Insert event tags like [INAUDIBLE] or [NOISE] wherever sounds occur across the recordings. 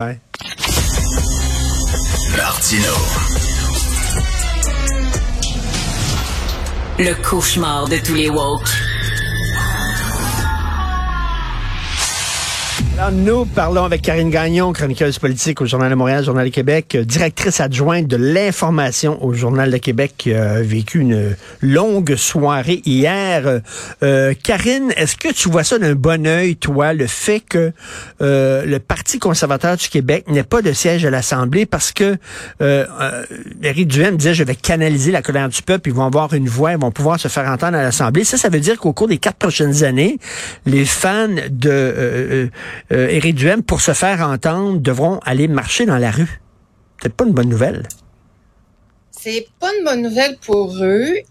Ouais. Martino. Le cauchemar de tous les woke. Alors, nous parlons avec Karine Gagnon, chroniqueuse politique au Journal de Montréal, Journal de Québec, euh, directrice adjointe de l'information au Journal de Québec, qui a vécu une longue soirée hier. Euh, Karine, est-ce que tu vois ça d'un bon œil, toi, le fait que euh, le Parti conservateur du Québec n'ait pas de siège à l'Assemblée parce que euh, euh, Éric Duhem disait, je vais canaliser la colère du peuple, ils vont avoir une voix, ils vont pouvoir se faire entendre à l'Assemblée. Ça, ça veut dire qu'au cours des quatre prochaines années, les fans de... Euh, Éric Duhem, pour se faire entendre, devront aller marcher dans la rue. C'est pas une bonne nouvelle. C'est pas une bonne nouvelle pour eux. Euh,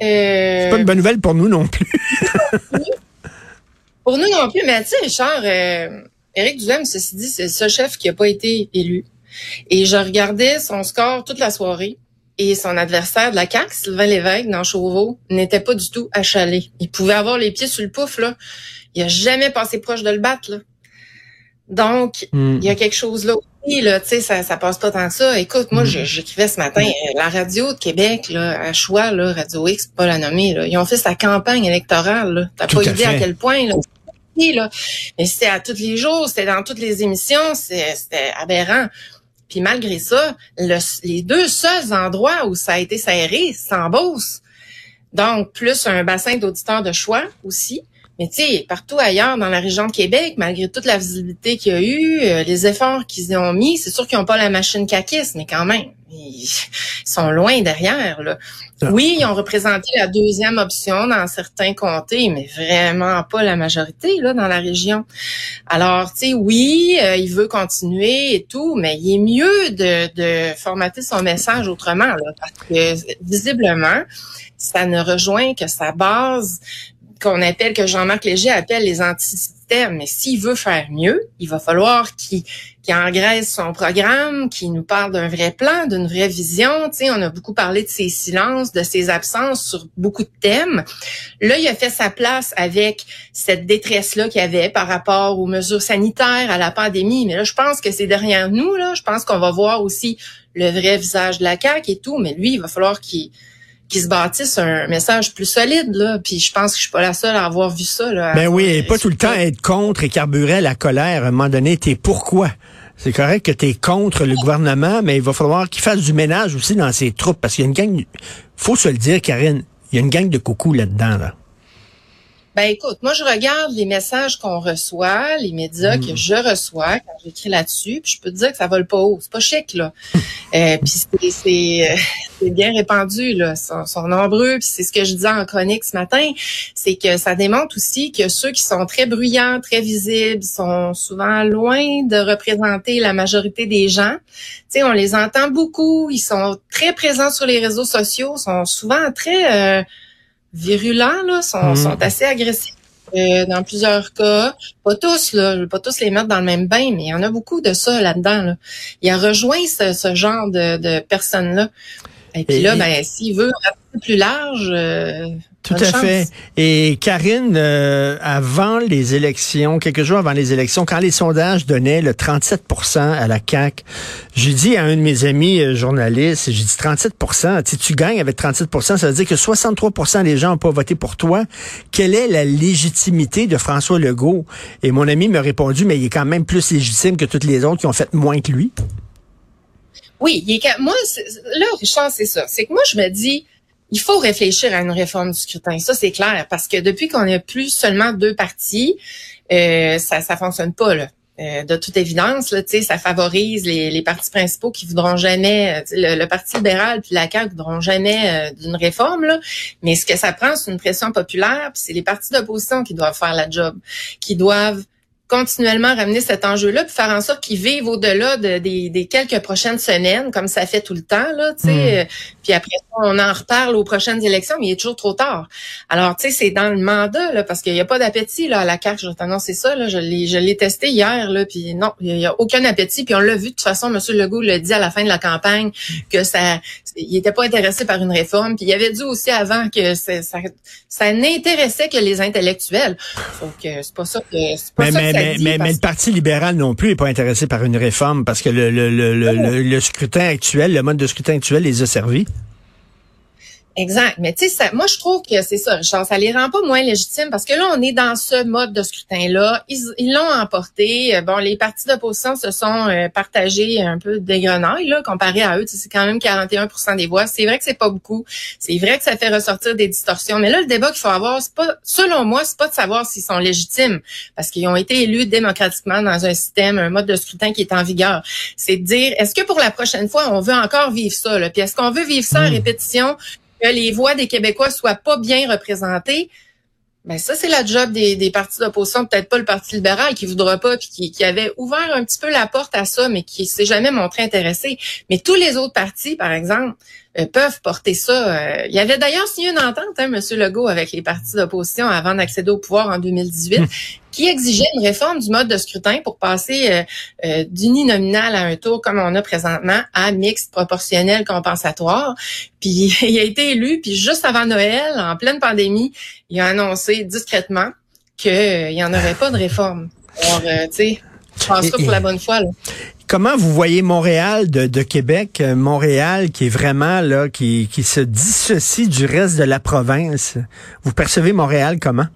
C'est pas une bonne nouvelle pour nous non plus. [LAUGHS] pour nous non plus, mais tu sais, Richard, euh, Éric Duhem, ceci dit, c'est seul chef qui a pas été élu. Et je regardais son score toute la soirée. Et son adversaire de la CAQ, Sylvain Lévesque, dans Chauveau, n'était pas du tout achalé. Il pouvait avoir les pieds sur le pouf, là. Il a jamais passé proche de le battre, là. Donc, Hmm. il y a quelque chose là aussi, là, tu sais, ça, ça passe pas tant que ça. Écoute, moi, je- j'écrivais ce matin, euh, la radio de Québec, là, à choix, là, Radio X, pas la nommer, là, ils ont fait sa campagne électorale, là. T'as pas à idée à quel point, là. Oui, là. Mais c'était à tous les jours, c'était dans toutes les émissions, c'était aberrant. Puis malgré ça, le- les deux seuls endroits où ça a été serré, c'est en Beauce. Donc, plus un bassin d'auditeurs de choix aussi. Mais tu sais, partout ailleurs dans la région de Québec, malgré toute la visibilité qu'il y a eu, euh, les efforts qu'ils y ont mis, c'est sûr qu'ils n'ont pas la machine caquiste, mais quand même, ils [LAUGHS] sont loin derrière. Là. Oui, ils ont représenté la deuxième option dans certains comtés, mais vraiment pas la majorité là dans la région. Alors, tu sais, oui, euh, il veut continuer et tout, mais il est mieux de, de formater son message autrement, là, parce que visiblement, ça ne rejoint que sa base qu'on appelle, que Jean-Marc Léger appelle les antisystèmes. Mais s'il veut faire mieux, il va falloir qu'il engraisse son programme, qu'il nous parle d'un vrai plan, d'une vraie vision. Tu sais, on a beaucoup parlé de ses silences, de ses absences sur beaucoup de thèmes. Là, il a fait sa place avec cette détresse-là qu'il avait par rapport aux mesures sanitaires, à la pandémie. Mais là, je pense que c'est derrière nous. Là, je pense qu'on va voir aussi le vrai visage de la CAQ et tout. Mais lui, il va falloir qu'il qui se bâtisse un message plus solide là puis je pense que je suis pas la seule à avoir vu ça là Ben oui, et pas tout le temps être contre et carburer à la colère. À un moment donné, t'es pourquoi? C'est correct que t'es contre le gouvernement, mais il va falloir qu'il fasse du ménage aussi dans ses troupes, parce qu'il y a une gang, faut se le dire, Karine, il y a une gang de coucou là-dedans, là. Ben écoute, moi je regarde les messages qu'on reçoit, les médias Mm. que je reçois quand j'écris là-dessus, puis je peux te dire que ça vole pas haut, c'est pas chic là. [LAUGHS] euh, puis c'est c'est euh, [LAUGHS] c'est bien répandu là, ils sont, sont nombreux, puis c'est ce que je disais en chronique ce matin, c'est que ça démontre aussi que ceux qui sont très bruyants, très visibles, sont souvent loin de représenter la majorité des gens. Tu sais, on les entend beaucoup, ils sont très présents sur les réseaux sociaux, sont souvent très euh, virulents là, sont, Mhm. sont assez agressifs euh, dans plusieurs cas. Pas tous là, je veux pas tous les mettre dans le même bain, mais il y en a beaucoup de ça là-dedans. Là. Il a rejoint ce, ce genre de, de personnes là. Et puis là, ben s'il veut rester plus large, euh, Tout bonne à chance. fait. Et Karine, euh, avant les élections, quelques jours avant les élections, quand les sondages donnaient le 37% à la CAQ, j'ai dit à un de mes amis euh, journalistes, j'ai dit 37 si tu gagnes avec 37% ça veut dire que 63% des gens n'ont pas voté pour toi. Quelle est la légitimité de François Legault? Et mon ami m'a répondu, mais il est quand même plus légitime que toutes les autres qui ont fait moins que lui. Oui, il est moi c'est- là Richard, c'est ça. C'est que moi je me dis il faut réfléchir à une réforme du scrutin. Ça c'est clair parce que depuis qu'on a plus seulement deux partis, euh, ça ça fonctionne pas là. Euh, de toute évidence, là, ça favorise les, les partis principaux qui voudront jamais, euh, le Parti libéral puis la CAQ voudront jamais euh, d'une réforme, là. Mais ce que ça prend, c'est une pression populaire, puis c'est les partis d'opposition qui doivent faire la job, qui doivent continuellement ramener cet enjeu-là, puis faire en sorte qu'ils vivent au-delà de- des, des quelques prochaines semaines, comme ça fait tout le temps, là, tu sais. Euh, Puis après ça, on en reparle aux prochaines élections, mais il est toujours trop tard. Alors, tu sais, c'est dans le mandat, là, parce qu'il n'y a pas d'appétit, là, à la carte. Je vais t'annoncer ça, là. Je l'ai, je l'ai testé hier, là, puis non, il n'y a, aucun appétit. Puis on l'a vu, de toute façon, M. Legault l'a dit à la fin de la campagne que ça, il n'était pas intéressé par une réforme. Puis il avait dit aussi avant que ça, ça n'intéressait que les intellectuels. Donc, euh, c'est pas ça que, c'est pas Mais, ça mais, que mais, mais, mais, le Parti libéral non plus n'est pas intéressé par une réforme parce que le, le, le, le, le scrutin actuel, le mode de scrutin actuel les a servis. Exact. Mais tu sais, moi, je trouve que c'est ça, Richard. Ça les rend pas moins légitimes parce que là, on est dans ce mode de scrutin-là. Ils l'ont emporté. Euh, bon, les partis d'opposition se sont euh, partagés un peu des grenailles, là, comparé à eux. C'est quand même 41% des voix. C'est vrai que c'est pas beaucoup. C'est vrai que ça fait ressortir des distorsions. Mais là, le débat qu'il faut avoir, c'est pas, selon moi, c'est pas de savoir s'ils sont légitimes parce qu'ils ont été élus démocratiquement dans un système, un mode de scrutin qui est en vigueur. C'est de dire, est-ce que pour la prochaine fois, on veut encore vivre ça, là? Puis est-ce qu'on veut vivre ça en hmm. répétition? Que les voix des Québécois soient pas bien représentées, ben ça, c'est la job des, partis d'opposition, peut-être pas le Parti libéral qui voudra pas, puis qui, avait ouvert un petit peu la porte à ça, mais qui s'est jamais montré intéressé. Mais tous les autres partis, par exemple, euh, peuvent porter ça. Euh, il y avait d'ailleurs signé une entente, hein, M. Legault, avec les partis d'opposition avant d'accéder au pouvoir en 2018, hmm. [LAUGHS] qui exigeait une réforme du mode de scrutin pour passer euh, euh, d'uninominal à un tour comme on a présentement à mixte proportionnel compensatoire. Puis [LAUGHS] il a été élu, puis juste avant Noël, en pleine pandémie, il a annoncé discrètement qu'il n'y en aurait pas de réforme. Alors, tu sais, je pense ça pour la bonne fois. Là. Comment vous voyez Montréal de, Québec, euh, Montréal qui est vraiment là, qui, qui se dissocie du reste de la province? Vous percevez Montréal comment?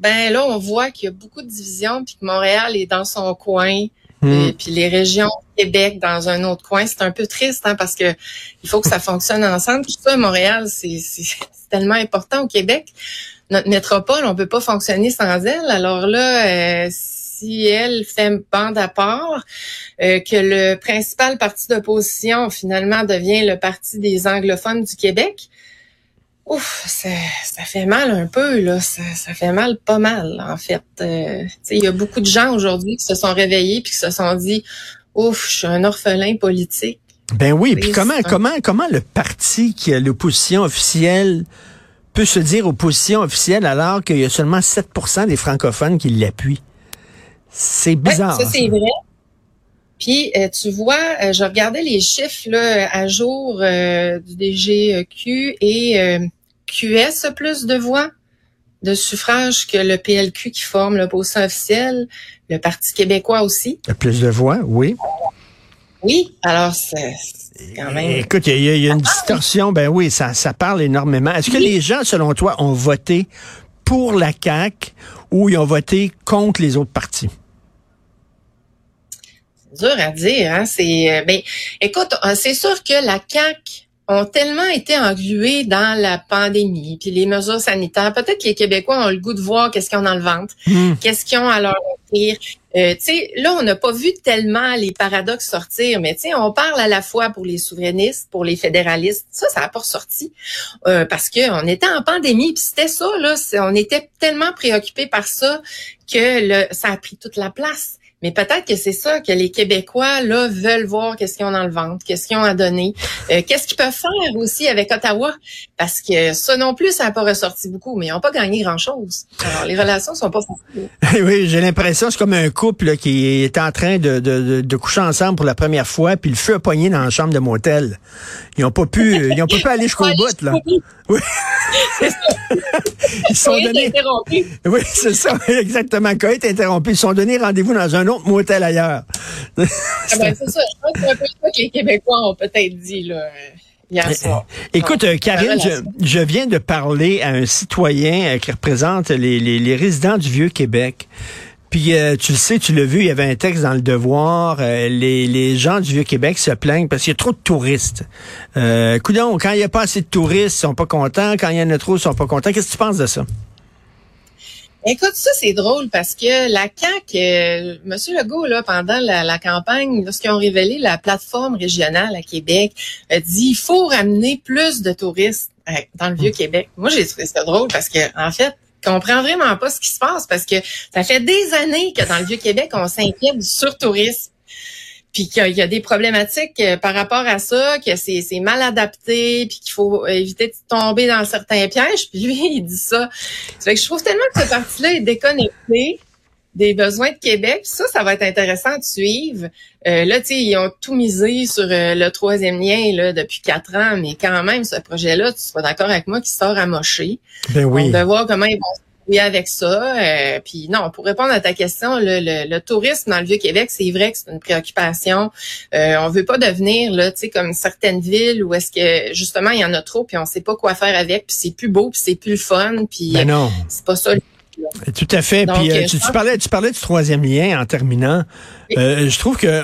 Ben là, on voit qu'il y a beaucoup de divisions, puis que Montréal est dans son coin, hmm. et puis les régions Québec dans un autre coin. C'est un peu triste, hein, parce que il faut que ça fonctionne ensemble. Tout ça, Montréal, c'est tellement important au Québec. Notre métropole, on peut pas fonctionner sans elle. Alors là, euh, si elle fait bande à part, euh, que le principal parti d'opposition finalement devient le parti des anglophones du Québec, ouf, ça, fait mal un peu là, ça, fait mal pas mal en fait. Euh, il y a beaucoup de gens aujourd'hui qui se sont réveillés puis qui se sont dit, ouf, je suis un orphelin politique. Ben oui, puis comment comment comment le parti qui a l'opposition officielle peut se dire opposition officielle alors qu'il y a seulement 7% des francophones qui l'appuient? C'est bizarre. ça, c'est vrai. Puis, euh, tu vois, euh, je regardais les chiffres là, à jour euh, du DGQ et QS a plus de voix de suffrage que le PLQ qui forme l'opposition officielle, le Parti québécois aussi. Il y a plus de voix, oui. Oui, alors c'est quand même... Écoute, il y, a une distorsion, ben oui, ça, ça parle énormément. Est-ce que les gens, selon toi, ont voté pour la CAQ ou ils ont voté contre les autres partis? Dur à dire. Hein? C'est, euh, ben, écoute, euh, c'est sûr que la CAC ont tellement été englués dans la pandémie, puis les mesures sanitaires. Peut-être que les Québécois ont le goût de voir qu'est-ce qu'ils ont dans le ventre, hmm. qu'est-ce qu'ils ont à leur offrir. Euh, là, on n'a pas vu tellement les paradoxes sortir, mais on parle à la fois pour les souverainistes, pour les fédéralistes. Ça, ça n'a pas ressorti euh, parce qu'on était en pandémie, puis c'était ça. Là, on était tellement préoccupés par ça que le, ça a pris toute la place. Mais peut-être que c'est ça que les Québécois là veulent voir qu'est-ce qu'ils ont dans le ventre, qu'est-ce qu'ils ont à donner, euh, qu'est-ce qu'ils peuvent faire aussi avec Ottawa, parce que ça non plus ça n'a pas ressorti beaucoup, mais ils n'ont pas gagné grand-chose. Alors les relations sont pas faciles. [LAUGHS] oui, j'ai l'impression c'est comme un couple qui est en train de, de, de, coucher ensemble pour la première fois, puis le feu a poigné dans la chambre de motel. Ils n'ont pas pu, [LAUGHS] ils ont pas pu aller jusqu'au bout là. [LAUGHS] Oui. c'est ça. Ils sont donnés. Oui, c'est ça, exactement. Quand est interrompu, ils sont donnés rendez-vous dans un autre motel ailleurs. ah ben, c'est ça. Je pense que c'est un peu ça que les Québécois ont peut-être dit, là. Hier eh, soir. Eh, écoute, Karine, je, viens de parler à un citoyen euh, qui représente les, les, les résidents du Vieux-Québec. Puis euh, tu le sais, tu l'as vu, il y avait un texte dans le Devoir. Euh, les, les gens du Vieux-Québec se plaignent parce qu'il y a trop de touristes. Euh, coudon, quand il n'y a pas assez de touristes, ils sont pas contents. Quand il y en a trop, ils sont pas contents. Qu'est-ce que tu penses de ça? Écoute, ça c'est drôle parce que la CAQ, euh, M. Legault, là, pendant la, la campagne, lorsqu'ils ont révélé la plateforme régionale à Québec, a dit il faut ramener plus de touristes dans le Vieux-Québec. Moi, j'ai trouvé ça drôle parce que, en fait, comprend vraiment pas ce qui se passe parce que ça fait des années que dans le Vieux-Québec, on s'inquiète du surtourisme. Puis qu'il y a des problématiques euh, par rapport à ça, que c'est, mal adapté, puis qu'il faut éviter de tomber dans certains pièges. Puis lui, il dit ça. Fait que je trouve tellement que ce parti-là est déconnecté des besoins de Québec. Ça, ça va être intéressant de suivre. Euh, là, tu sais, ils ont tout misé sur euh, le troisième lien là, depuis quatre ans, mais quand même, ce projet-là, tu seras d'accord avec moi, qui sort à mocher. Ben oui. Va voir comment ils vont débrouiller avec ça. Euh, puis non, pour répondre à ta question, le, le, tourisme dans le Vieux-Québec, c'est vrai que c'est une préoccupation. Euh, on veut pas devenir là, tu sais, comme certaines villes où est-ce que justement il y en a trop, puis on sait pas quoi faire avec, puis c'est plus beau, puis c'est plus le fun, puis ben non. c'est pas ça. Tout à fait. puis euh, tu, parlais, tu parlais du troisième lien en terminant. je trouve que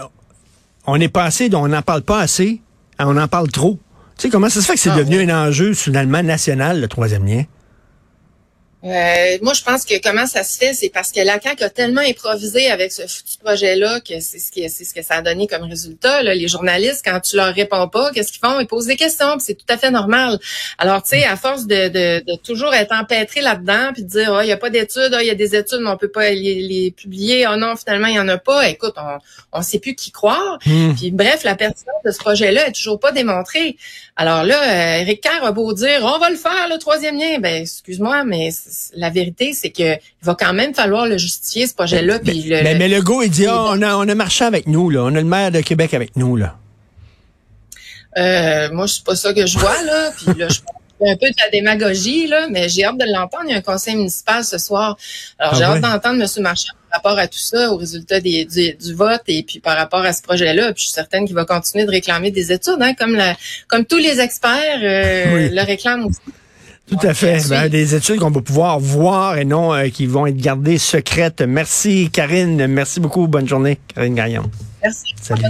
on est passé, on n'en parle pas assez, on en parle trop. Tu sais, comment ça se fait que c'est ah, devenu un enjeu finalement national, le troisième lien? Euh, moi, je pense que comment ça se fait, c'est parce que la CAQ a tellement improvisé avec ce foutu projet-là que c'est ce, qui, c'est ce que ça a donné comme résultat. Là. Les journalistes, quand tu leur réponds pas, qu'est-ce qu'ils font? Ils posent des questions, c'est tout à fait normal. Alors, tu sais, à force de, de, de, toujours être empêtré là-dedans, puis de dire, oh, il y a pas d'études, oh, il y a des études, mais on peut pas les, les publier, oh non, finalement, il y en a pas. Écoute, on on sait plus qui croire. Hmm. Puis bref, la pertinence de ce projet-là est toujours pas démontrée. Alors là, Eric euh, Kerr a beau dire, on va le faire, le troisième lien. Ben, excuse-moi, mais la vérité, c'est que il va quand même falloir le justifier, ce projet-là. Mais, le, mais, mais, Legault, il dit, oh, on, a, on a marché avec nous, là. On a le maire de Québec avec nous, là. Euh, moi, c'est pas ça que je vois, là. Puis là, je un peu de la démagogie, là, mais j'ai hâte de l'entendre. Il y a un conseil municipal ce soir. Alors, ah j'ai hâte d'entendre M. Marchand par rapport à tout ça, au résultat des, du, vote et puis par rapport à ce projet-là. Puis je suis certaine qu'il va continuer de réclamer des études, hein, comme, la, comme tous les experts euh, le réclament aussi. Tout à fait. Ben, des études qu'on va pouvoir voir et non euh, qui vont être gardées secrètes. Merci, Karine. Merci beaucoup. Bonne journée, Karine Gagnon. Merci. Salut.